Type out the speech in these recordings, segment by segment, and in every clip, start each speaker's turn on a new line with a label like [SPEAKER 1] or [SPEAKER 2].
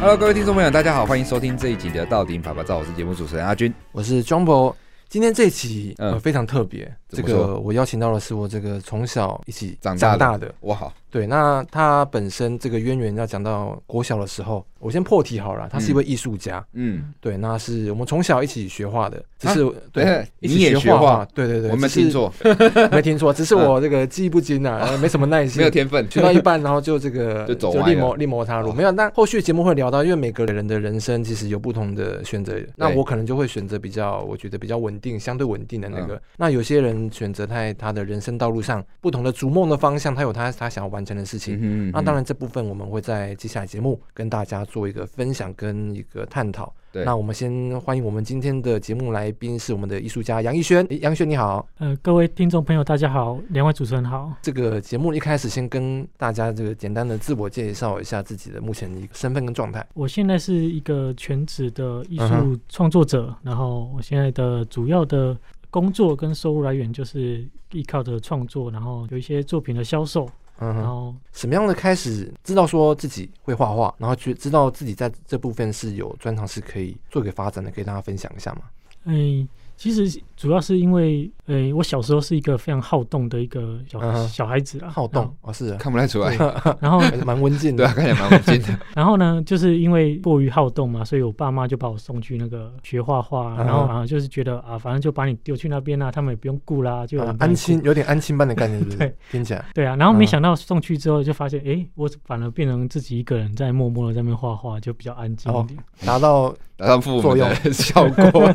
[SPEAKER 1] Hello，各位听众朋友，大家好，欢迎收听这一集的《到底爸爸照》，我是节目主持人阿军，
[SPEAKER 2] 我是 Jumbo。今天这一期呃、
[SPEAKER 1] 嗯、
[SPEAKER 2] 非常特别，这个我邀请到的是我这个从小一起长大的，
[SPEAKER 1] 长大的。哇好，
[SPEAKER 2] 对，那他本身这个渊源要讲到国小的时候，我先破题好了，他是一位艺术家，嗯，对，那是我们从小一起学画的，只是、啊、对、欸、一起学画，对对对，
[SPEAKER 1] 我没听错，
[SPEAKER 2] 没听错，只是我这个记忆不精啊，没什么耐心，
[SPEAKER 1] 没有天分，
[SPEAKER 2] 学到一半然后就这个
[SPEAKER 1] 就走
[SPEAKER 2] 就另谋另谋他路，没有，那后续节目会聊到，因为每个人的人生其实有不同的选择，那我可能就会选择比较我觉得比较稳定，相对稳定。的那个，那有些人选择在他的人生道路上不同的逐梦的方向，他有他他想要完成的事情。嗯嗯，那当然这部分我们会在接下来节目跟大家做一个分享跟一个探讨。对，那我们先欢迎我们今天的节目来宾是我们的艺术家杨艺轩。杨艺轩你好。
[SPEAKER 3] 呃，各位听众朋友大家好，两位主持人好。
[SPEAKER 2] 这个节目一开始先跟大家这个简单的自我介绍一下自己的目前的一个身份跟状态。
[SPEAKER 3] 我现在是一个全职的艺术创作者，然后我现在的主要的。工作跟收入来源就是依靠着创作，然后有一些作品的销售。嗯，然后
[SPEAKER 2] 什么样的开始知道说自己会画画，然后去知道自己在这部分是有专长，是可以做给发展的，可以大家分享一下吗？
[SPEAKER 3] 嗯。其实主要是因为，呃、欸，我小时候是一个非常好动的一个小、uh -huh. 小孩子啊，
[SPEAKER 2] 好动哦，是
[SPEAKER 1] 看不太出来，
[SPEAKER 3] 然后
[SPEAKER 2] 蛮温静的，
[SPEAKER 1] 对，看起来蛮温静的。
[SPEAKER 3] 然后呢，就是因为过于好动嘛，所以我爸妈就把我送去那个学画画，uh -huh. 然后啊，就是觉得啊，反正就把你丢去那边啊，他们也不用顾啦，就、uh -huh.
[SPEAKER 2] 安亲，有点安亲班的概念，是不是？对，听起来。
[SPEAKER 3] 对啊，然后没想到送去之后，就发现，哎、uh 我反而变成自己一个人在默默的在那边画画，就比较安静一点，
[SPEAKER 2] 达、oh, 到。
[SPEAKER 1] 达到父母的效果，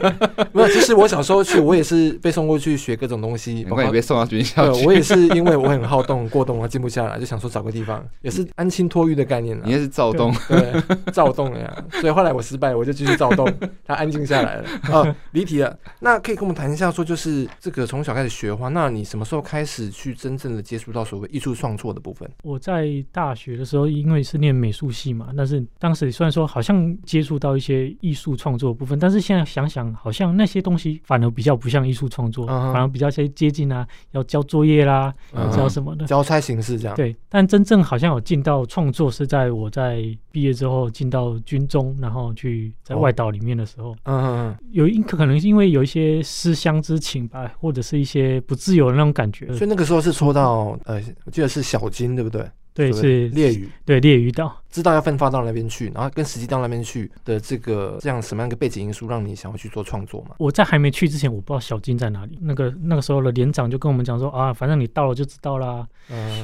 [SPEAKER 2] 没有。其实我小时候去，我也是被送过去学各种东西。
[SPEAKER 1] 我也被送到军校去。
[SPEAKER 2] 我也是因为我很好动、过动，我静不下来，就想说找个地方，也是安心托育的概念。
[SPEAKER 1] 你也是躁动，
[SPEAKER 2] 对，躁动呀。所以后来我失败，我就继续躁动，他安静下来了。啊，离题了。那可以跟我们谈一下，说就是这个从小开始学画，那你什么时候开始去真正的接触到所谓艺术创作的部分？
[SPEAKER 3] 我在大学的时候，因为是念美术系嘛，但是当时虽然说好像接触到一些艺艺术创作的部分，但是现在想想，好像那些东西反而比较不像艺术创作，uh. 反而比较接接近啊，要交作业啦，要交什么的，
[SPEAKER 2] 交差形式这样。
[SPEAKER 3] 对，但真正好像有进到创作是在我在毕业之后进到军中，然后去在外岛里面的时候，嗯嗯，有一可能是因为有一些思乡之情吧，或者是一些不自由的那种感觉，
[SPEAKER 2] 所以那个时候是说到呃，我记得是小金，对不对？
[SPEAKER 3] 对，是
[SPEAKER 2] 烈屿，
[SPEAKER 3] 对烈屿岛，
[SPEAKER 2] 知道要分发到那边去，然后跟实际到那边去的这个这样什么样一个背景因素，让你想要去做创作嘛？
[SPEAKER 3] 我在还没去之前，我不知道小金在哪里。那个那个时候的连长就跟我们讲说啊，反正你到了就知道啦。嗯，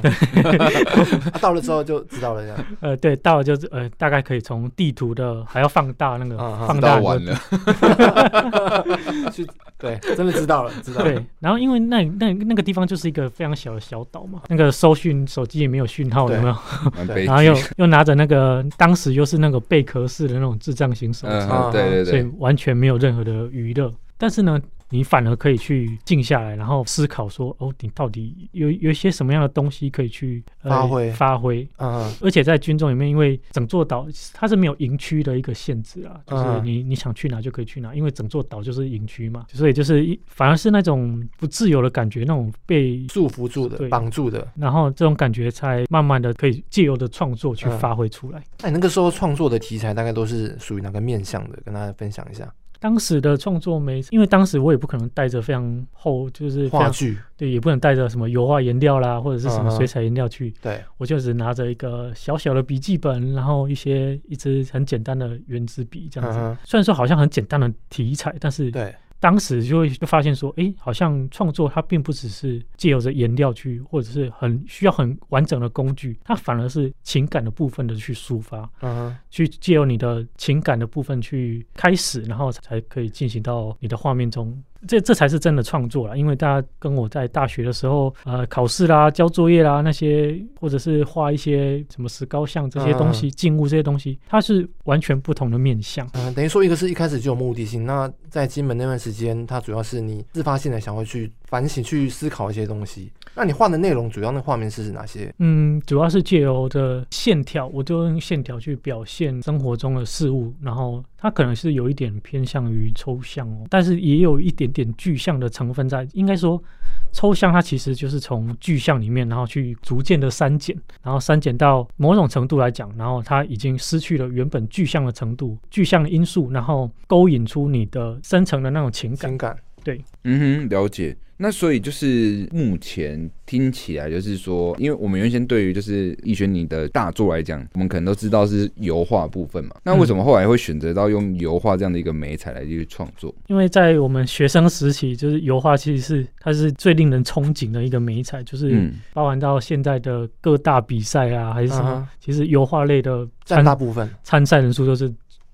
[SPEAKER 2] 啊、到了之后就知道了这样。
[SPEAKER 3] 呃，对，到了就呃大概可以从地图的还要放大那个放大
[SPEAKER 1] 完了。
[SPEAKER 2] 去对，真的知道了，知道了。
[SPEAKER 3] 对，然后因为那那那个地方就是一个非常小的小岛嘛，那个收讯手机也没有讯号。有没有？然后又又拿着那个，当时又是那个贝壳式的那种智障型手机，
[SPEAKER 1] 嗯，对对对，
[SPEAKER 3] 所以完全没有任何的娱乐。但是呢。你反而可以去静下来，然后思考说：哦，你到底有有一些什么样的东西可以去、呃、
[SPEAKER 2] 发挥
[SPEAKER 3] 发挥？嗯，而且在军中里面，因为整座岛它是没有营区的一个限制啊，就是你你想去哪就可以去哪，因为整座岛就是营区嘛，所以就是反而是那种不自由的感觉，那种被
[SPEAKER 2] 束缚住的、绑住的，
[SPEAKER 3] 然后这种感觉才慢慢的可以借由的创作去发挥出来。
[SPEAKER 2] 那、嗯、你那个时候创作的题材大概都是属于哪个面向的？跟大家分享一下。
[SPEAKER 3] 当时的创作没，因为当时我也不可能带着非常厚，就是
[SPEAKER 2] 画具，
[SPEAKER 3] 对，也不能带着什么油画颜料啦，或者是什么水彩颜料去。
[SPEAKER 2] 对、uh
[SPEAKER 3] 我就只拿着一个小小的笔记本，然后一些一支很简单的圆珠笔这样子。Uh. 虽然说好像很简单的题材，但是对。当时就会就发现说，哎、欸，好像创作它并不只是借由着颜料去，或者是很需要很完整的工具，它反而是情感的部分的去抒发，嗯，去借由你的情感的部分去开始，然后才可以进行到你的画面中。这这才是真的创作了，因为大家跟我在大学的时候，呃，考试啦、交作业啦那些，或者是画一些什么石膏像这些东西、静、嗯、物这些东西，它是完全不同的面向。
[SPEAKER 2] 嗯，等于说一个是一开始就有目的性，那在金门那段时间，它主要是你自发性的想要去反省、去思考一些东西。那你画的内容主要那画面是哪些？
[SPEAKER 3] 嗯，主要是借由的线条，我就用线条去表现生活中的事物，然后它可能是有一点偏向于抽象哦，但是也有一点点具象的成分在。应该说，抽象它其实就是从具象里面，然后去逐渐的删减，然后删减到某种程度来讲，然后它已经失去了原本具象的程度，具象的因素，然后勾引出你的深层的那种情感。
[SPEAKER 2] 情感，
[SPEAKER 3] 对，
[SPEAKER 1] 嗯哼，了解。那所以就是目前听起来就是说，因为我们原先对于就是逸轩你的大作来讲，我们可能都知道是油画部分嘛。那为什么后来会选择到用油画这样的一个媒材来去创作？
[SPEAKER 3] 因为在我们学生时期，就是油画其实是它是最令人憧憬的一个媒材，就是包含到现在的各大比赛啊，还是什么，其实油画类的
[SPEAKER 2] 占大部分
[SPEAKER 3] 参赛人数都是。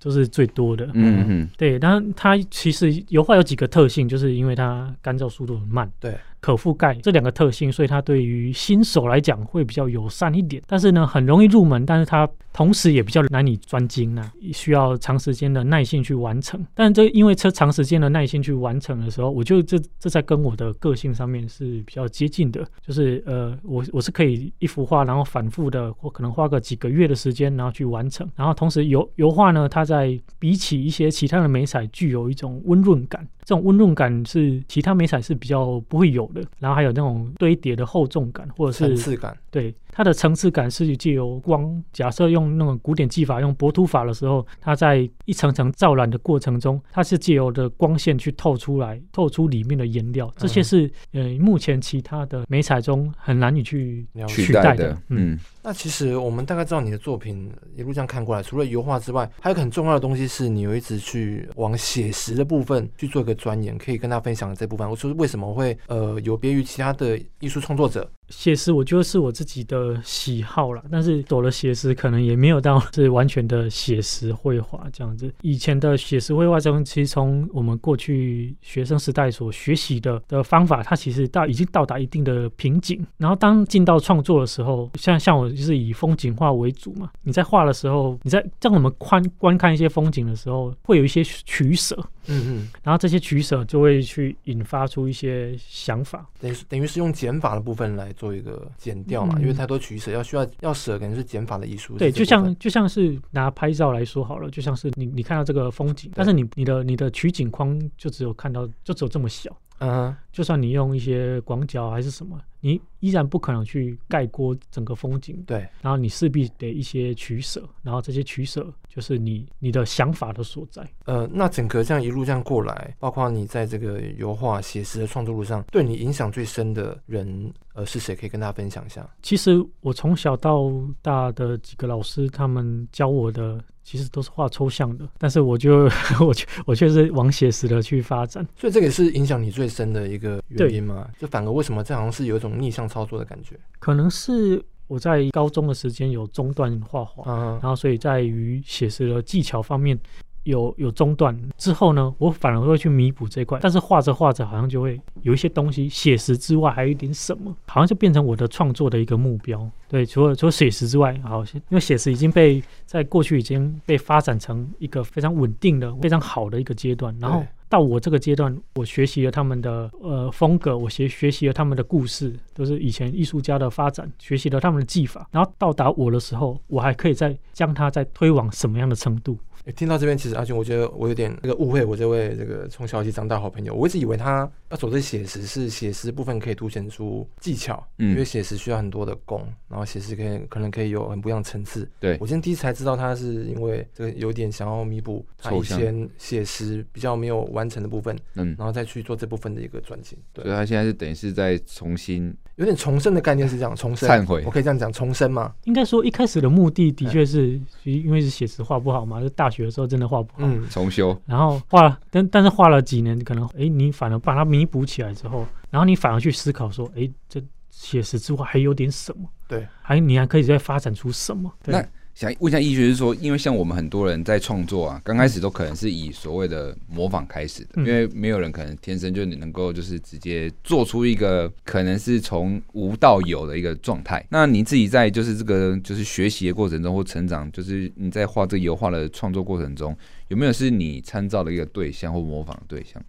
[SPEAKER 3] 都是最多的，
[SPEAKER 1] 嗯嗯，
[SPEAKER 3] 对，但它其实油画有几个特性，就是因为它干燥速度很慢，
[SPEAKER 2] 对。
[SPEAKER 3] 可覆盖这两个特性，所以它对于新手来讲会比较友善一点。但是呢，很容易入门，但是它同时也比较难以专精呢，需要长时间的耐性去完成。但这因为这长时间的耐心去完成的时候，我就这这在跟我的个性上面是比较接近的。就是呃，我我是可以一幅画，然后反复的，我可能花个几个月的时间，然后去完成。然后同时油油画呢，它在比起一些其他的美彩，具有一种温润感。这种温润感是其他美彩是比较不会有的，然后还有那种堆叠的厚重感，或者是
[SPEAKER 2] 层次感，
[SPEAKER 3] 对。它的层次感是借由光，假设用那种古典技法，用薄涂法的时候，它在一层层造染的过程中，它是借由的光线去透出来，透出里面的颜料。这些是呃目前其他的美彩中很难以去取代的。嗯，
[SPEAKER 2] 嗯，那其实我们大概知道你的作品一路这样看过来，除了油画之外，还有很重要的东西是你有一直去往写实的部分去做一个钻研，可以跟大家分享这部分。我说为什么会呃有别于其他的艺术创作者？
[SPEAKER 3] 写实，我觉得是我自己的喜好啦，但是走了写实，可能也没有到是完全的写实绘画这样子。以前的写实绘画中，其实从我们过去学生时代所学习的的方法，它其实到已经到达一定的瓶颈。然后当进到创作的时候，像像我就是以风景画为主嘛，你在画的时候，你在让我们观观看一些风景的时候，会有一些取舍。嗯嗯，然后这些取舍就会去引发出一些想法，
[SPEAKER 2] 等于等于是用减法的部分来做一个减掉嘛，嗯、因为太多取舍要需要要舍，肯定是减法的艺术。
[SPEAKER 3] 对，就像就像是拿拍照来说好了，就像是你你看到这个风景，但是你你的你的取景框就只有看到就只有这么小。嗯，就算你用一些广角还是什么，你依然不可能去盖过整个风景。
[SPEAKER 2] 对，
[SPEAKER 3] 然后你势必得一些取舍，然后这些取舍就是你你的想法的所在。
[SPEAKER 2] 呃，那整个这样一路这样过来，包括你在这个油画写实的创作路上，对你影响最深的人，呃，是谁？可以跟大家分享一下。
[SPEAKER 3] 其实我从小到大的几个老师，他们教我的。其实都是画抽象的，但是我就 我我却是往写实的去发展，
[SPEAKER 2] 所以这个也是影响你最深的一个原因嘛？就反而为什么这好像是有一种逆向操作的感觉？
[SPEAKER 3] 可能是我在高中的时间有中断画画，嗯、然后所以在于写实的技巧方面。有有中断之后呢，我反而会去弥补这一块，但是画着画着，好像就会有一些东西，写实之外还有一点什么，好像就变成我的创作的一个目标。对，除了除了写实之外，好，因为写实已经被在过去已经被发展成一个非常稳定的、非常好的一个阶段，然后到我这个阶段，我学习了他们的呃风格，我学学习了他们的故事，都是以前艺术家的发展，学习了他们的技法，然后到达我的时候，我还可以再将它再推往什么样的程度？
[SPEAKER 2] 欸、听到这边，其实阿俊，我觉得我有点那个误会我这位这个从小一起长大好朋友。我一直以为他要走这写实，是写实部分可以凸显出技巧，嗯，因为写实需要很多的功，然后写实可以可能可以有很不一样的层次。
[SPEAKER 1] 对，
[SPEAKER 2] 我今天第一次才知道他是因为这个有点想要弥补他以前写实比较没有完成的部分，嗯，然后再去做这部分的一个转型。对，
[SPEAKER 1] 所以他现在是等于是在重新
[SPEAKER 2] 有点重生的概念是这样，重生忏悔，我可以这样讲，重生吗？
[SPEAKER 3] 应该说一开始的目的的确是因为是写实画不好嘛，就大学的时候真的画不好。
[SPEAKER 1] 嗯，重修，
[SPEAKER 3] 然后画了，但但是画了几年，可能哎，你反而把它弥补起来之后，然后你反而去思考说，哎，这写实之外还有点什么？
[SPEAKER 2] 对，
[SPEAKER 3] 还你还可以再发展出什么？对。
[SPEAKER 1] 那想问一下医学，是说，因为像我们很多人在创作啊，刚开始都可能是以所谓的模仿开始的，嗯、因为没有人可能天生就能够就是直接做出一个可能是从无到有的一个状态。那你自己在就是这个就是学习的过程中或成长，就是你在画这个油画的创作过程中，有没有是你参照的一个对象或模仿的对象？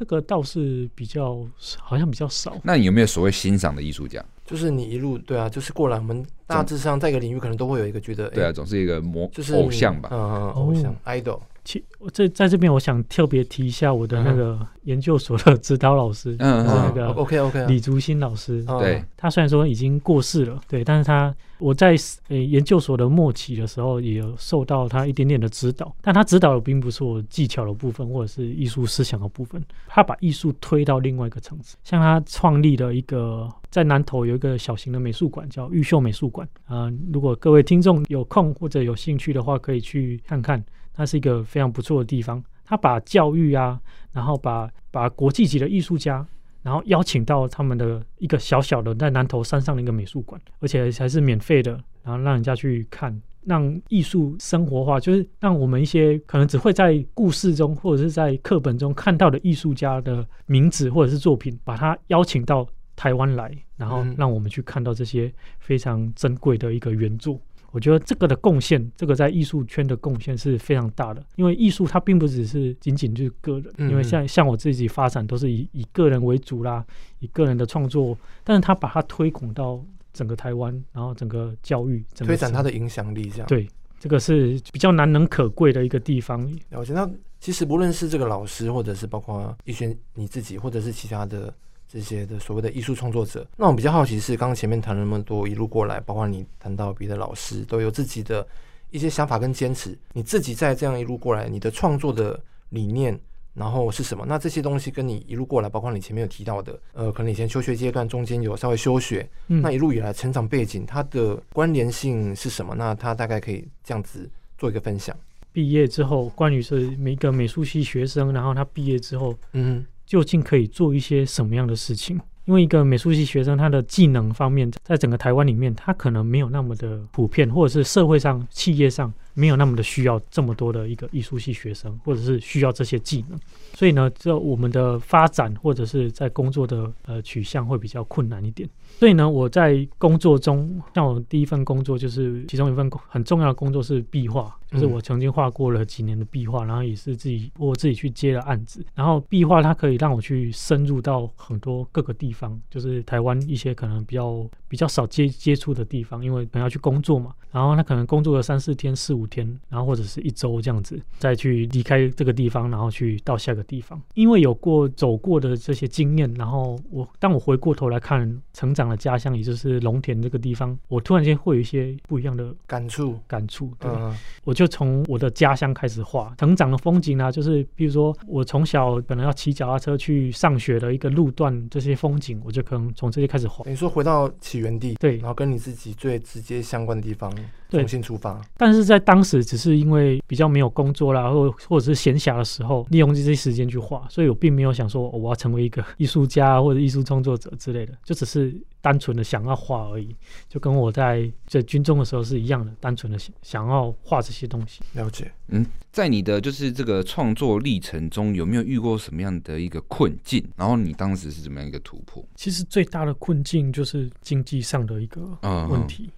[SPEAKER 3] 这个倒是比较好像比较少。
[SPEAKER 1] 那你有没有所谓欣赏的艺术家？
[SPEAKER 2] 就是你一路对啊，就是过来，我们大致上在一个领域可能都会有一个觉得，对
[SPEAKER 1] 啊，总是一个模就是偶像吧，
[SPEAKER 2] 嗯，偶像 idol。
[SPEAKER 3] 其我在在这边，我想特别提一下我的那个研究所的指导老师，嗯，是那个
[SPEAKER 2] OK OK
[SPEAKER 3] 李竹新老师。
[SPEAKER 1] 对，
[SPEAKER 3] 他虽然说已经过世了，对，但是他我在呃研究所的末期的时候，也有受到他一点点的指导。但他指导的并不是我技巧的部分，或者是艺术思想的部分，他把艺术推到另外一个层次。像他创立了一个在南投有一个小型的美术馆，叫玉秀美术馆。啊、呃，如果各位听众有空或者有兴趣的话，可以去看看。它是一个非常不错的地方，他把教育啊，然后把把国际级的艺术家，然后邀请到他们的一个小小的在南投山上的一个美术馆，而且还是免费的，然后让人家去看，让艺术生活化，就是让我们一些可能只会在故事中或者是在课本中看到的艺术家的名字或者是作品，把他邀请到台湾来，然后让我们去看到这些非常珍贵的一个原作。我觉得这个的贡献，这个在艺术圈的贡献是非常大的，因为艺术它并不只是仅仅就是个人，因为像像我自己发展都是以以个人为主啦，以个人的创作，但是他把它推广到整个台湾，然后整个教育，整个
[SPEAKER 2] 推展它的影响力，这样
[SPEAKER 3] 对，这个是比较难能可贵的一个地方。
[SPEAKER 2] 我觉得其实不论是这个老师，或者是包括一轩你自己，或者是其他的。这些的所谓的艺术创作者，那我比较好奇是，刚刚前面谈了那么多，一路过来，包括你谈到别的老师，都有自己的一些想法跟坚持。你自己在这样一路过来，你的创作的理念，然后是什么？那这些东西跟你一路过来，包括你前面有提到的，呃，可能以前求学阶段中间有稍微休学，嗯，那一路以来成长背景，它的关联性是什么？那他大概可以这样子做一个分享。
[SPEAKER 3] 毕业之后，关于是每一个美术系学生，然后他毕业之后，嗯。究竟可以做一些什么样的事情？因为一个美术系学生，他的技能方面，在整个台湾里面，他可能没有那么的普遍，或者是社会上、企业上没有那么的需要这么多的一个艺术系学生，或者是需要这些技能。所以呢，这我们的发展或者是在工作的呃取向会比较困难一点。所以呢，我在工作中，像我第一份工作就是其中一份很重要的工作是壁画，就是我曾经画过了几年的壁画，然后也是自己我自己去接了案子。然后壁画它可以让我去深入到很多各个地方，就是台湾一些可能比较比较少接接触的地方，因为可能要去工作嘛。然后他可能工作了三四天、四五天，然后或者是一周这样子，再去离开这个地方，然后去到下个地方。因为有过走过的这些经验，然后我当我回过头来看成长的家乡，也就是农田这个地方，我突然间会有一些不一样的
[SPEAKER 2] 感触。
[SPEAKER 3] 感触，对，嗯、我就从我的家乡开始画成长的风景啊，就是比如说我从小可能要骑脚踏车去上学的一个路段，这些风景，我就可能从这些开始画。
[SPEAKER 2] 你说回到起源地，
[SPEAKER 3] 对，
[SPEAKER 2] 然后跟你自己最直接相关的地方。重新出发，
[SPEAKER 3] 但是在当时只是因为比较没有工作啦，或或者是闲暇的时候，利用这些时间去画，所以我并没有想说我要成为一个 艺术家或者艺术创作者之类的，就只是单纯的想要画而已，就跟我在在军中的时候是一样的，单纯的想想要画这些东西。
[SPEAKER 2] 了解，
[SPEAKER 1] 嗯，在你的就是这个创作历程中，有没有遇过什么样的一个困境？然后你当时是怎么样一个突破？
[SPEAKER 3] 其实最大的困境就是经济上的一个问题。嗯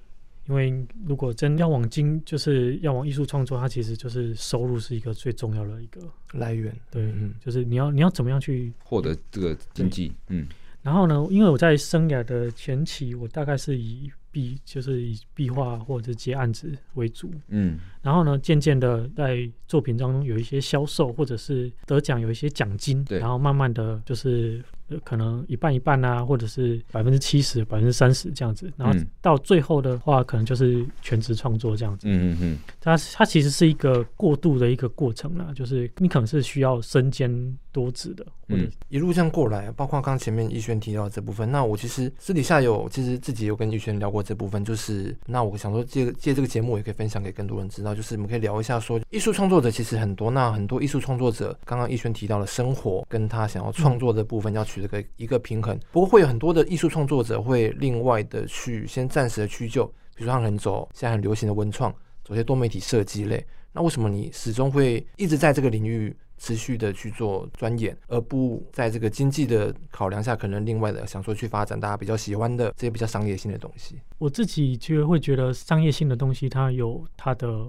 [SPEAKER 3] 因为如果真要往经，就是要往艺术创作，它其实就是收入是一个最重要的一个
[SPEAKER 2] 来源。
[SPEAKER 3] 对，嗯，就是你要你要怎么样去
[SPEAKER 1] 获得这个经济？嗯，
[SPEAKER 3] 然后呢，因为我在生涯的前期，我大概是以壁就是以壁画或者接案子为主，嗯，然后呢，渐渐的在作品当中有一些销售，或者是得奖有一些奖金，对，然后慢慢的就是。可能一半一半啊，或者是百分之七十、百分之三十这样子，然后到最后的话，可能就是全职创作这样子。嗯嗯嗯，它它其实是一个过渡的一个过程啦，就是你可能是需要身兼多职的。
[SPEAKER 2] 嗯，一路这样过来，包括刚前面逸轩提到的这部分，那我其实私底下有，其实自己有跟逸轩聊过这部分，就是那我想说借借这个节目也可以分享给更多人知道，就是我们可以聊一下说，艺术创作者其实很多，那很多艺术创作者，刚刚逸轩提到了生活跟他想要创作的部分要取。这个一个平衡，不过会有很多的艺术创作者会另外的去先暂时的屈就，比如说他很走现在很流行的文创，走些多媒体设计类。那为什么你始终会一直在这个领域持续的去做钻研，而不在这个经济的考量下，可能另外的想说去发展大家比较喜欢的这些比较商业性的东西？
[SPEAKER 3] 我自己就会觉得商业性的东西，它有它的。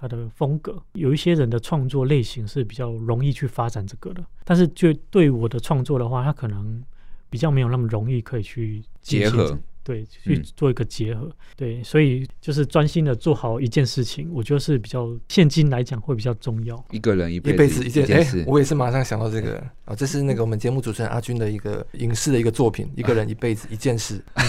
[SPEAKER 3] 他的风格，有一些人的创作类型是比较容易去发展这个的，但是就对我的创作的话，他可能比较没有那么容易可以去
[SPEAKER 1] 结合。
[SPEAKER 3] 对，去做一个结合，嗯、对，所以就是专心的做好一件事情，我觉得是比较现今来讲会比较重要。
[SPEAKER 1] 一个人一辈子，
[SPEAKER 2] 一辈子一件，事、欸，我也是马上想到这个啊、哦，这是那个我们节目主持人阿军的一个影视的一个作品，一个人一辈子 一件事，啊、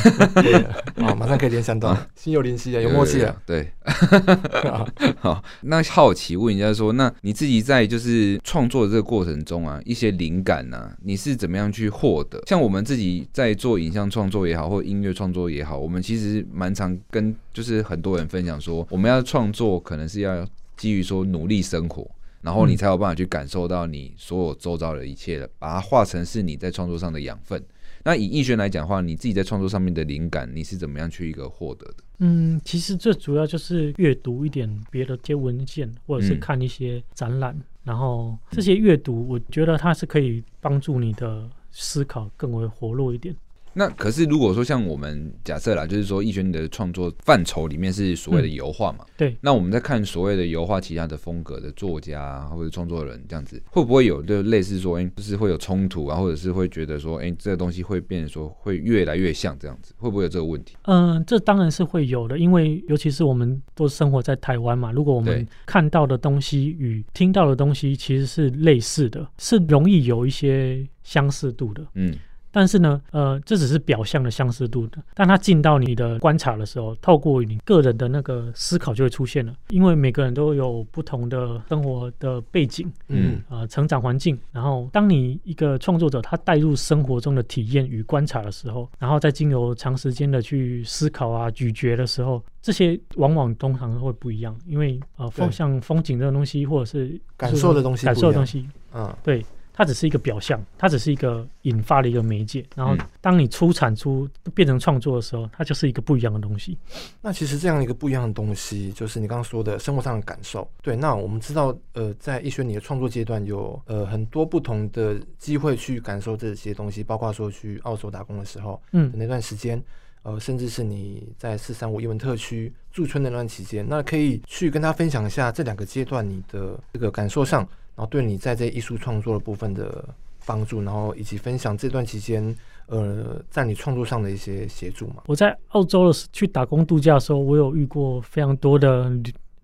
[SPEAKER 2] 哦，马上可以联想到，心有灵犀啊，有默契啊，
[SPEAKER 1] 对。好，那好奇问一下说，那你自己在就是创作的这个过程中啊，一些灵感啊，你是怎么样去获得？像我们自己在做影像创作也好，或音乐创作也好，我们其实蛮常跟就是很多人分享说，我们要创作可能是要基于说努力生活，然后你才有办法去感受到你所有周遭的一切的，把它化成是你在创作上的养分。那以亦瑄来讲的话，你自己在创作上面的灵感，你是怎么样去一个获得的？
[SPEAKER 3] 嗯，其实最主要就是阅读一点别的些文件，或者是看一些展览，然后这些阅读，我觉得它是可以帮助你的思考更为活络一点。
[SPEAKER 1] 那可是，如果说像我们假设啦，就是说，亦瑄的创作范畴里面是所谓的油画嘛？
[SPEAKER 3] 嗯、对。
[SPEAKER 1] 那我们在看所谓的油画其他的风格的作家或者创作人这样子，会不会有就类似说，哎，就是会有冲突啊，或者是会觉得说，哎，这个东西会变成说会越来越像这样子，会不会有这个问题？
[SPEAKER 3] 嗯，这当然是会有的，因为尤其是我们都生活在台湾嘛，如果我们看到的东西与听到的东西其实是类似的，是容易有一些相似度的。嗯。但是呢，呃，这只是表象的相似度的。当它进到你的观察的时候，透过你个人的那个思考就会出现了。因为每个人都有不同的生活的背景，嗯，呃，成长环境。然后，当你一个创作者他带入生活中的体验与观察的时候，然后再经由长时间的去思考啊、咀嚼的时候，这些往往通常会不一样。因为呃，风像风景这种东西，或者是
[SPEAKER 2] 感受的东西，
[SPEAKER 3] 感受的东西，嗯，对。它只是一个表象，它只是一个引发的一个媒介。然后，当你出产出变成创作的时候，它就是一个不一样的东西。
[SPEAKER 2] 那其实这样一个不一样的东西，就是你刚刚说的生活上的感受。对，那我们知道，呃，在医学你的创作阶段有呃很多不同的机会去感受这些东西，包括说去澳洲打工的时候，嗯，那段时间，呃，甚至是你在四三五英文特区驻村的那段期间，那可以去跟他分享一下这两个阶段你的这个感受上。然后对你在这艺术创作的部分的帮助，然后以及分享这段期间，呃，在你创作上的一些协助嘛。
[SPEAKER 3] 我在澳洲的去打工度假的时候，我有遇过非常多的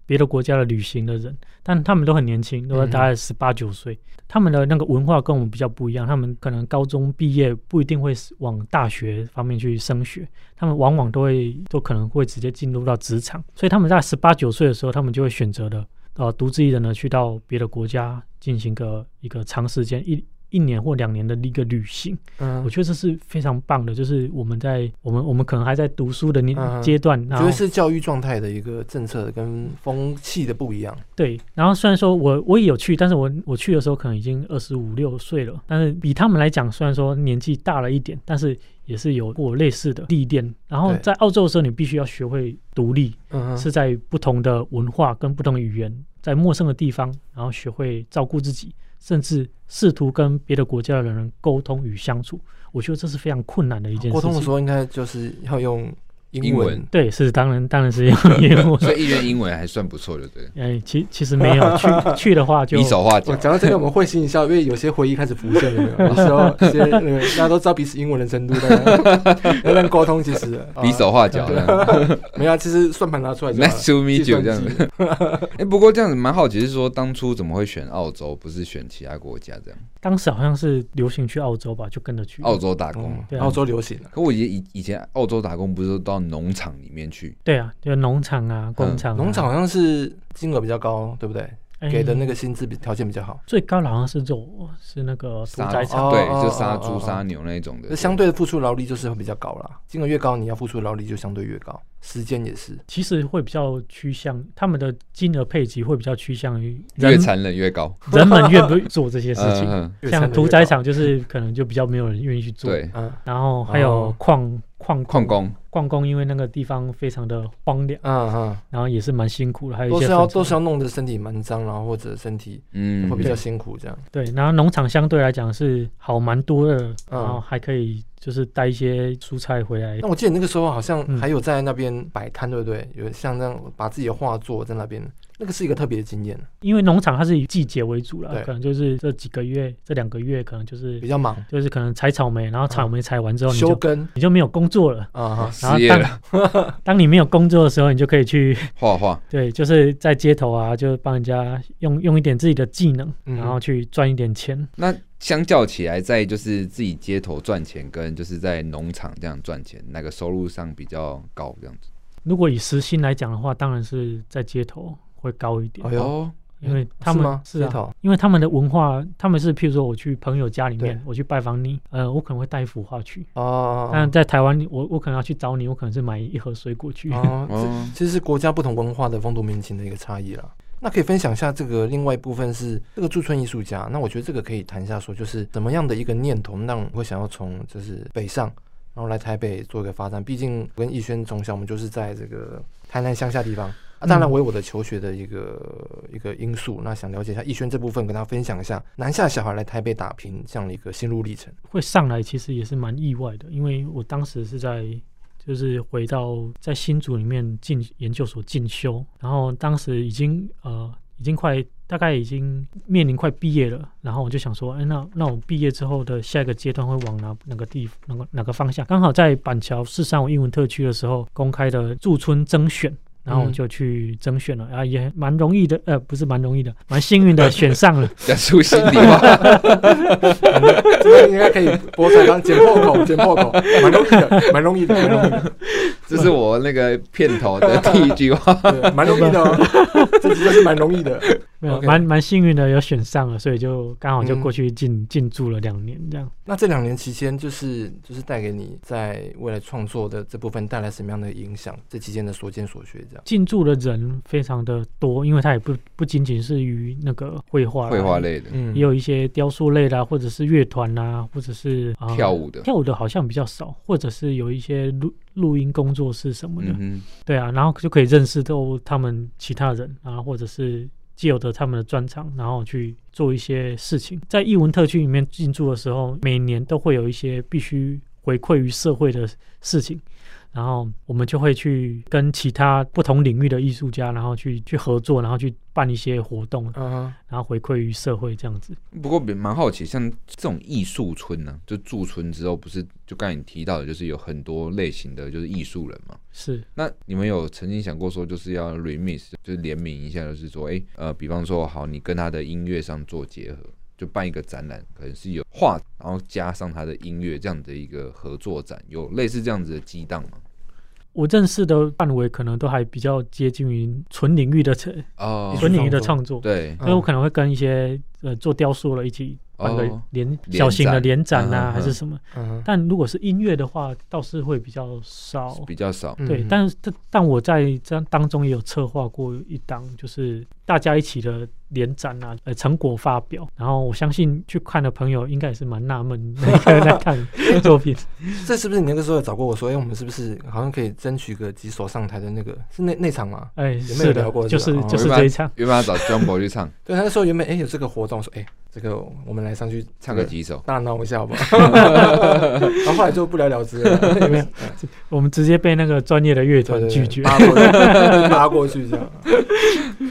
[SPEAKER 3] 别的国家的旅行的人，但他们都很年轻，都大概十八九岁。嗯、他们的那个文化跟我们比较不一样，他们可能高中毕业不一定会往大学方面去升学，他们往往都会都可能会直接进入到职场，所以他们在十八九岁的时候，他们就会选择的。呃，独自一人呢，去到别的国家进行个一个长时间一一年或两年的一个旅行，嗯，我觉得这是非常棒的。就是我们在我们我们可能还在读书的年阶段，我觉得
[SPEAKER 2] 是教育状态的一个政策跟风气的不一样。
[SPEAKER 3] 对，然后虽然说我我也有去，但是我我去的时候可能已经二十五六岁了，但是比他们来讲，虽然说年纪大了一点，但是。也是有过类似的历练，然后在澳洲的时候，你必须要学会独立，是在不同的文化跟不同的语言，在陌生的地方，然后学会照顾自己，甚至试图跟别的国家的人沟通与相处。我觉得这是非常困难的一件事。
[SPEAKER 2] 沟通的时候，应该就是要用。英文
[SPEAKER 3] 对，是当然，当然是用英文。
[SPEAKER 1] 所以艺人英文还算不错，的对？
[SPEAKER 3] 哎，其其实没有 去去的话就，
[SPEAKER 1] 比手画脚。
[SPEAKER 2] 讲到这个，我们会心一笑，因为有些回忆开始浮现了。有时候，一些那个大家都知道彼此英文的程度，要让沟通其实
[SPEAKER 1] 比手画脚。
[SPEAKER 2] 没有，其实算盘拿出来
[SPEAKER 1] ，Nice to meet you 这样子。哎，不过这样子蛮好奇，是说当初怎么会选澳洲，不是选其他国家这样？
[SPEAKER 3] 当时好像是流行去澳洲吧，就跟着去
[SPEAKER 1] 澳洲打工。
[SPEAKER 2] 对，澳洲流行。
[SPEAKER 1] 可我以前以以前澳洲打工，不是都到农场里面去？
[SPEAKER 3] 对啊，就农场啊，工厂。
[SPEAKER 2] 农场好像是金额比较高，对不对？给的那个薪资比条件比较好。
[SPEAKER 3] 最高的好像是肉，是那个屠宰场，
[SPEAKER 1] 对，就杀猪杀牛那种的。
[SPEAKER 2] 那相对的付出劳力就是会比较高啦，金额越高，你要付出的劳力就相对越高。时间也是，
[SPEAKER 3] 其实会比较趋向他们的金额配给会比较趋向于
[SPEAKER 1] 越残忍越高，
[SPEAKER 3] 人们愿不做这些事情。像屠宰场就是可能就比较没有人愿意去做。
[SPEAKER 1] 对，
[SPEAKER 3] 然后还有矿矿
[SPEAKER 1] 矿工，
[SPEAKER 3] 矿工因为那个地方非常的荒凉，嗯嗯，然后也是蛮辛苦的，还有
[SPEAKER 2] 都是要都是要弄得身体蛮脏，然后或者身体嗯会比较辛苦这样。
[SPEAKER 3] 对，然后农场相对来讲是好蛮多的，然后还可以。就是带一些蔬菜回来。
[SPEAKER 2] 那我记得那个时候好像还有在那边摆摊，对不对？有像这样把自己的画作在那边那个是一个特别的经验，
[SPEAKER 3] 因为农场它是以季节为主了，可能就是这几个月、这两个月可能就是
[SPEAKER 2] 比较忙，
[SPEAKER 3] 就是可能采草莓，然后草莓采完之后你就
[SPEAKER 2] 休耕，
[SPEAKER 3] 你就没有工作了。
[SPEAKER 1] 啊，
[SPEAKER 3] 然后当 当你没有工作的时候，你就可以去
[SPEAKER 1] 画画，
[SPEAKER 3] 对，就是在街头啊，就帮人家用用一点自己的技能，然后去赚一点钱。
[SPEAKER 1] 那相较起来，在就是自己街头赚钱，跟就是在农场这样赚钱，那个收入上比较高？这样子，
[SPEAKER 3] 如果以时薪来讲的话，当然是在街头。会高一点，
[SPEAKER 1] 哎呦，
[SPEAKER 3] 因为他们
[SPEAKER 2] 是啊，
[SPEAKER 3] 因为他们的文化，他们是譬如说我去朋友家里面，我去拜访你，呃，我可能会带一幅画去哦。但在台湾，我我可能要去找你，我可能是买一盒水果去。
[SPEAKER 2] 哦，这其实是国家不同文化的风土民情的一个差异啦。那可以分享一下这个另外一部分是这个驻村艺术家。那我觉得这个可以谈一下，说就是怎么样的一个念头让你会想要从就是北上，然后来台北做一个发展。毕竟我跟逸轩从小我们就是在这个台南乡下地方。啊，当然，我有我的求学的一个、嗯、一个因素。那想了解一下逸轩这部分，跟他分享一下南下小孩来台北打拼这样的一个心路历程。
[SPEAKER 3] 会上来其实也是蛮意外的，因为我当时是在就是回到在新竹里面进研究所进修，然后当时已经呃已经快大概已经面临快毕业了，然后我就想说，哎，那那我毕业之后的下一个阶段会往哪哪个地哪个哪个方向？刚好在板桥市三五英文特区的时候公开的驻村征选。然后我就去征选了，啊，也蛮容易的，呃，不是蛮容易的，蛮幸运的 选上了。
[SPEAKER 1] 讲出心里话，
[SPEAKER 2] 这个应该可以播出来当剪破口，剪破口，蛮容易的，蛮容易的，蛮容易的。
[SPEAKER 1] 这是我那个片头的第一句话，
[SPEAKER 2] 蛮容易的，哦，这真是蛮容易的。
[SPEAKER 3] 没有，蛮蛮幸运的，有选上了，所以就刚好就过去进进驻了两年这样。
[SPEAKER 2] 那这两年期间，就是就是带给你在未来创作的这部分带来什么样的影响？这期间的所见所学，这样。
[SPEAKER 3] 进驻的人非常的多，因为他也不不仅仅是于那个绘画，
[SPEAKER 1] 绘画类的，
[SPEAKER 3] 嗯，也有一些雕塑类的，或者是乐团啊，或者是
[SPEAKER 1] 跳舞的，
[SPEAKER 3] 跳舞的好像比较少，或者是有一些录录音工作室什么的，嗯，对啊，然后就可以认识到他们其他人啊，或者是。既有的他们的专长，然后去做一些事情。在艺文特区里面进驻的时候，每年都会有一些必须回馈于社会的事情。然后我们就会去跟其他不同领域的艺术家，然后去去合作，然后去办一些活动，嗯，然后回馈于社会这样子。
[SPEAKER 1] 不过蛮好奇，像这种艺术村呢，就驻村之后，不是就刚才你提到的，就是有很多类型的就是艺术人嘛？
[SPEAKER 3] 是。那
[SPEAKER 1] 你们有曾经想过说，就是要 remix，就是联名一下，就是说，哎，呃，比方说，好，你跟他的音乐上做结合，就办一个展览，可能是有画，然后加上他的音乐这样的一个合作展，有类似这样子的激荡吗？
[SPEAKER 3] 我认识的范围可能都还比较接近于纯领域的纯
[SPEAKER 1] 哦，
[SPEAKER 3] 纯领域的创作，
[SPEAKER 1] 对，
[SPEAKER 3] 所以我可能会跟一些呃做雕塑了一起。办个联小型的联展啊，还是什么？但如果是音乐的话，倒是会比较少，
[SPEAKER 1] 比较少。
[SPEAKER 3] 对，但是但我在这当中也有策划过一档，就是大家一起的联展啊，呃，成果发表。然后我相信去看的朋友应该也是蛮纳闷，那个在看作品。
[SPEAKER 2] 这是不是你那个时候有找过我说，哎，我们是不是好像可以争取个几首上台的那个？是那那场吗？
[SPEAKER 3] 哎，有没有聊过？就是就是这一场。
[SPEAKER 1] 原本要找 Jumbo 去唱，
[SPEAKER 2] 对，他那时候原本哎有这个活动，说哎。这个我们来上去
[SPEAKER 1] 唱个几首，
[SPEAKER 2] 大闹一下好不好？然后后来就不了了之了，有没有？
[SPEAKER 3] 我们直接被那个专业的乐团拒绝，
[SPEAKER 2] 拉 过去这样。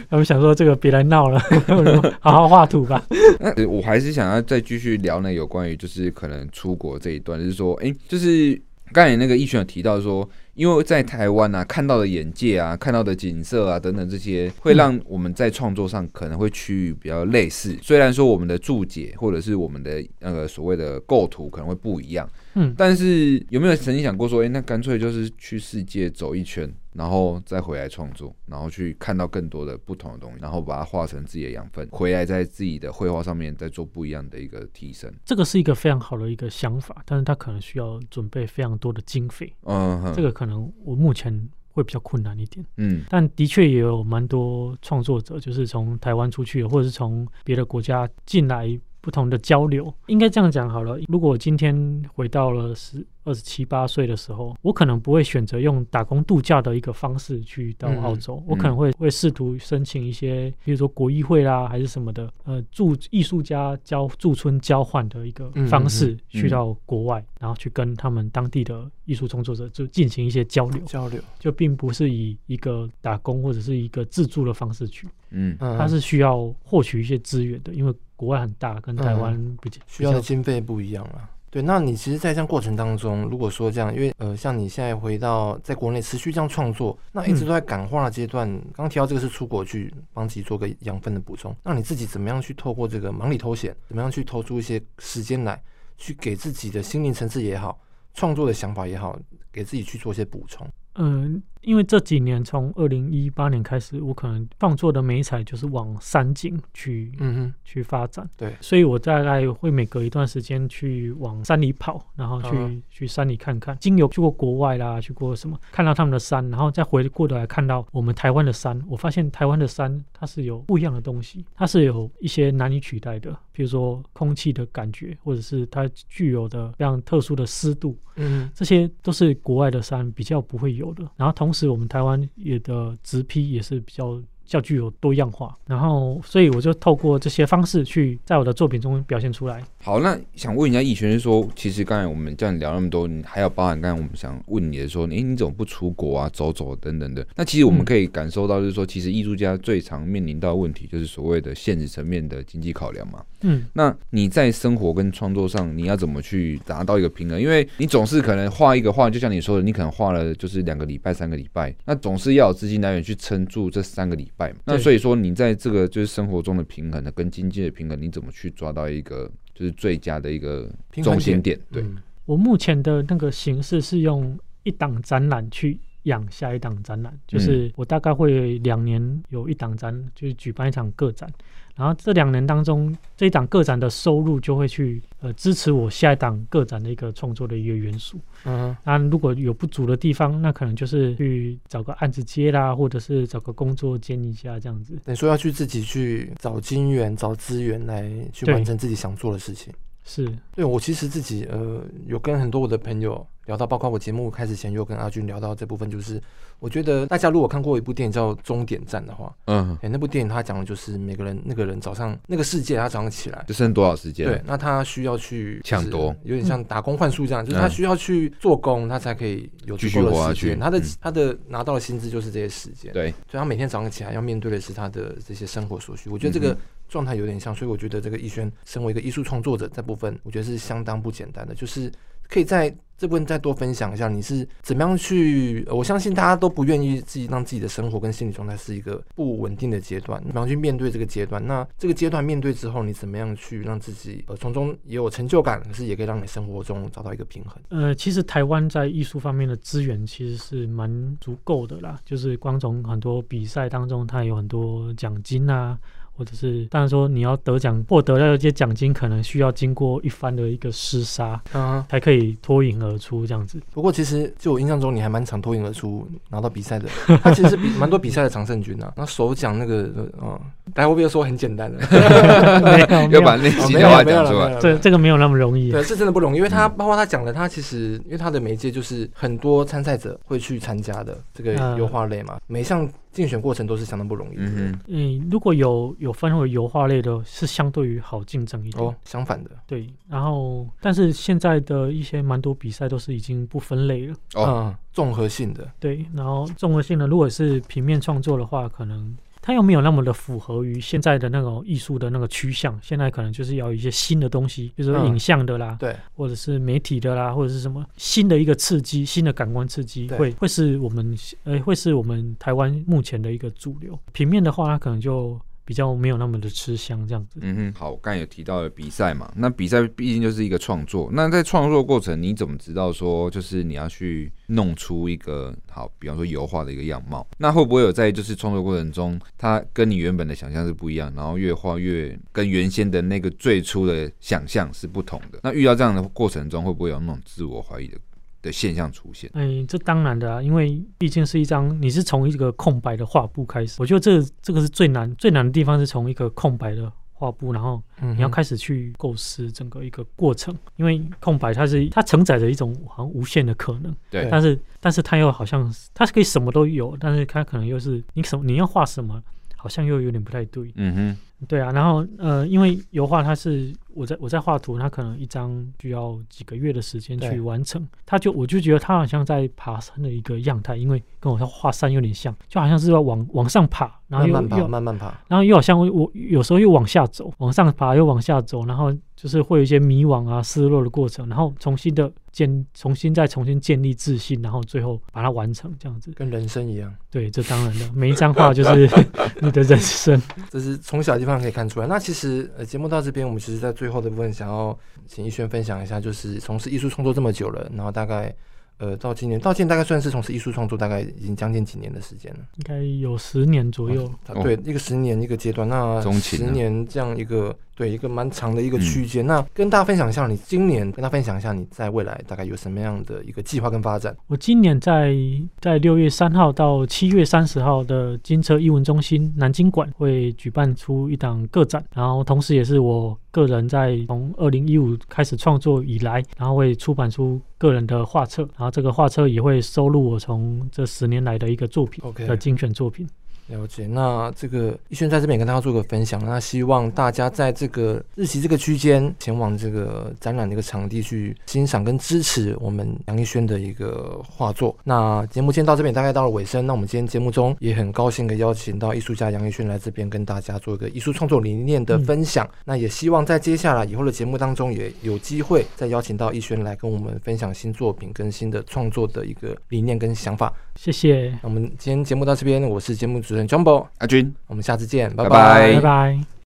[SPEAKER 3] 他们想说这个别来闹了，好好画图吧。
[SPEAKER 1] 那我还是想要再继续聊呢，有关于就是可能出国这一段，就是说，哎，就是刚才那个逸轩有提到说。因为在台湾啊，看到的眼界啊，看到的景色啊，等等这些，会让我们在创作上可能会趋于比较类似。虽然说我们的注解或者是我们的那个所谓的构图可能会不一样，嗯，但是有没有曾经想过说，哎，那干脆就是去世界走一圈，然后再回来创作，然后去看到更多的不同的东西，然后把它化成自己的养分，回来在自己的绘画上面再做不一样的一个提升。
[SPEAKER 3] 这个是一个非常好的一个想法，但是它可能需要准备非常多的经费。嗯哼，这个可。可能我目前会比较困难一点，嗯，但的确也有蛮多创作者，就是从台湾出去，或者是从别的国家进来，不同的交流。应该这样讲好了，如果今天回到了十二十七八岁的时候，我可能不会选择用打工度假的一个方式去到澳洲，嗯、我可能会。会试图申请一些，比如说国议会啦，还是什么的，呃，驻艺术家交驻村交换的一个方式去到国外，嗯嗯嗯、然后去跟他们当地的艺术创作者就进行一些交流
[SPEAKER 2] 交流，
[SPEAKER 3] 就并不是以一个打工或者是一个自助的方式去，嗯，它是需要获取一些资源的，因为国外很大，跟台湾比较、嗯、
[SPEAKER 2] 需要的经费不一样了。对，那你其实，在这样过程当中，如果说这样，因为呃，像你现在回到在国内持续这样创作，那一直都在感化的阶段。刚提到这个是出国去帮自己做个养分的补充，那你自己怎么样去透过这个忙里偷闲，怎么样去投出一些时间来，去给自己的心灵层次也好，创作的想法也好，给自己去做一些补充？
[SPEAKER 3] 嗯。因为这几年从二零一八年开始，我可能创作的美彩就是往山景去，嗯哼，去发展。
[SPEAKER 2] 对，
[SPEAKER 3] 所以我大概会每隔一段时间去往山里跑，然后去、嗯、去山里看看。经由去过国外啦，去过什么，看到他们的山，然后再回过头来看到我们台湾的山，我发现台湾的山它是有不一样的东西，它是有一些难以取代的，比如说空气的感觉，或者是它具有的非常特殊的湿度，嗯，这些都是国外的山比较不会有的。然后同是我们台湾也的直批也是比较较具有多样化，然后所以我就透过这些方式去在我的作品中表现出来。
[SPEAKER 1] 好，那想问一下奕璇，是说其实刚才我们这样聊那么多，你还有包含刚才我们想问你的说，哎，你怎么不出国啊，走走等等的？那其实我们可以感受到，就是说，其实艺术家最常面临到的问题，就是所谓的现实层面的经济考量嘛。嗯，那你在生活跟创作上，你要怎么去达到一个平衡？因为你总是可能画一个画，就像你说的，你可能画了就是两个礼拜、三个礼拜，那总是要有资金来源去撑住这三个礼拜嘛。那所以说，你在这个就是生活中的平衡呢跟经济的平衡，你怎么去抓到一个？就是最佳的一个中心点。对、嗯、
[SPEAKER 3] 我目前的那个形式是用一档展览去养下一档展览，就是我大概会两年有一档展，就是举办一场个展，然后这两年当中这一档个展的收入就会去呃支持我下一档个展的一个创作的一个元素。嗯，那如果有不足的地方，那可能就是去找个案子接啦，或者是找个工作兼一下这样子。
[SPEAKER 2] 等于说要去自己去找金源、找资源来去完成自己想做的事情。
[SPEAKER 3] 是，
[SPEAKER 2] 对我其实自己呃有跟很多我的朋友聊到，包括我节目开始前又跟阿军聊到这部分，就是我觉得大家如果看过一部电影叫《终点站》的话，嗯，哎、欸，那部电影他讲的就是每个人那个人早上那个世界他早上起来
[SPEAKER 1] 就剩多少时间？
[SPEAKER 2] 对，那他需要去抢
[SPEAKER 1] 夺，
[SPEAKER 2] 有点像打工换宿这样，嗯、就是他需要去做工，他才可以有足够的时间。他的、嗯、他的拿到的薪资就是这些时间，
[SPEAKER 1] 对，
[SPEAKER 2] 所以他每天早上起来要面对的是他的这些生活所需。我觉得这个。状态有点像，所以我觉得这个逸轩身为一个艺术创作者，这部分我觉得是相当不简单的。就是可以在这部分再多分享一下，你是怎么样去？我相信大家都不愿意自己让自己的生活跟心理状态是一个不稳定的阶段，怎么样去面对这个阶段？那这个阶段面对之后，你怎么样去让自己呃从中也有成就感，可是也可以让你生活中找到一个平衡？
[SPEAKER 3] 呃，其实台湾在艺术方面的资源其实是蛮足够的啦，就是光从很多比赛当中，它有很多奖金啊。或者是，当然说你要得奖，获得到一些奖金，可能需要经过一番的一个厮杀，啊，才可以脱颖而出这样子。
[SPEAKER 2] 不过其实就我印象中，你还蛮常脱颖而出拿到比赛的。他其实是比蛮多比赛的常胜军啊。那首奖那个，嗯，大家会不会说很简单的？
[SPEAKER 3] 没有，
[SPEAKER 1] 要把那几句话讲出来。
[SPEAKER 3] 这这个没有那么容易。
[SPEAKER 2] 对，是真的不容易，因为他包括他讲的，他其实因为他的媒介就是很多参赛者会去参加的这个油画类嘛，每项。竞选过程都是相当不容易的。嗯，
[SPEAKER 3] 嗯，如果有有分为油画类的，是相对于好竞争一点。
[SPEAKER 2] 哦，相反的。
[SPEAKER 3] 对，然后但是现在的一些蛮多比赛都是已经不分类了。
[SPEAKER 2] 哦，综合性的。
[SPEAKER 3] 对，然后综合性的，如果是平面创作的话，可能。它又没有那么的符合于现在的那种艺术的那个趋向，现在可能就是要一些新的东西，比如说影像的啦，嗯、对，或者是媒体的啦，或者是什么新的一个刺激，新的感官刺激，会会是我们呃会是我们台湾目前的一个主流。平面的话，它可能就。比较没有那么的吃香这样子。
[SPEAKER 1] 嗯哼，好，我刚才有提到的比赛嘛，那比赛毕竟就是一个创作。那在创作过程，你怎么知道说就是你要去弄出一个好，比方说油画的一个样貌？那会不会有在就是创作过程中，它跟你原本的想象是不一样，然后越画越跟原先的那个最初的想象是不同的？那遇到这样的过程中，会不会有那种自我怀疑的？的现象出现，
[SPEAKER 3] 哎，这当然的啊，因为毕竟是一张，你是从一个空白的画布开始，我觉得这个、这个是最难最难的地方，是从一个空白的画画布，然后你要开始去构思整个一个过程，因为空白它是它承载着一种好像无限的可能，
[SPEAKER 1] 对，
[SPEAKER 3] 但是但是它又好像它是可以什么都有，但是它可能又是你什么你要画什么，好像又有点不太对，
[SPEAKER 1] 嗯哼。
[SPEAKER 3] 对啊，然后呃，因为油画它是我在我在画图，它可能一张需要几个月的时间去完成，它就我就觉得它好像在爬山的一个样态，因为跟我在画山有点像，就好像是要往往上爬，然后又
[SPEAKER 2] 慢慢爬，慢慢爬，
[SPEAKER 3] 然后又好像我，我有时候又往下走，往上爬又往下走，然后就是会有一些迷惘啊、失落的过程，然后重新的建，重新再重新建立自信，然后最后把它完成，这样子，
[SPEAKER 2] 跟人生一样。
[SPEAKER 3] 对，这当然了，每一张画就是 你的人生，
[SPEAKER 2] 这是从小地方可以看出来。那其实呃，节目到这边，我们其实在最后的部分想要请逸轩分享一下，就是从事艺术创作这么久了，然后大概。呃，到今年，到今年大概算是从事艺术创作，大概已经将近几年的时间了，
[SPEAKER 3] 应该有十年左右。
[SPEAKER 2] 啊、对，一个十年一个阶段，那十年这样一个对一个蛮长的一个区间。嗯、那跟大家分享一下，你今年跟大家分享一下你在未来大概有什么样的一个计划跟发展？
[SPEAKER 3] 我今年在在六月三号到七月三十号的金车艺文中心南京馆会举办出一档个展，然后同时也是我。个人在从二零一五开始创作以来，然后会出版出个人的画册，然后这个画册也会收录我从这十年来的一个作品的精选作品。
[SPEAKER 2] 了解，那这个逸轩在这边也跟大家做个分享。那希望大家在这个日期这个区间前往这个展览的一个场地去欣赏跟支持我们杨逸轩的一个画作。那节目今天到这边大概到了尾声，那我们今天节目中也很高兴的邀请到艺术家杨逸轩来这边跟大家做一个艺术创作理念的分享。嗯、那也希望在接下来以后的节目当中也有机会再邀请到逸轩来跟我们分享新作品跟新的创作的一个理念跟想法。
[SPEAKER 3] 谢谢。
[SPEAKER 2] 那我们今天节目到这边，我是节目主。主持人 Jumbo
[SPEAKER 1] 阿军，
[SPEAKER 2] 我们下次见，拜
[SPEAKER 1] 拜拜。
[SPEAKER 3] 拜拜。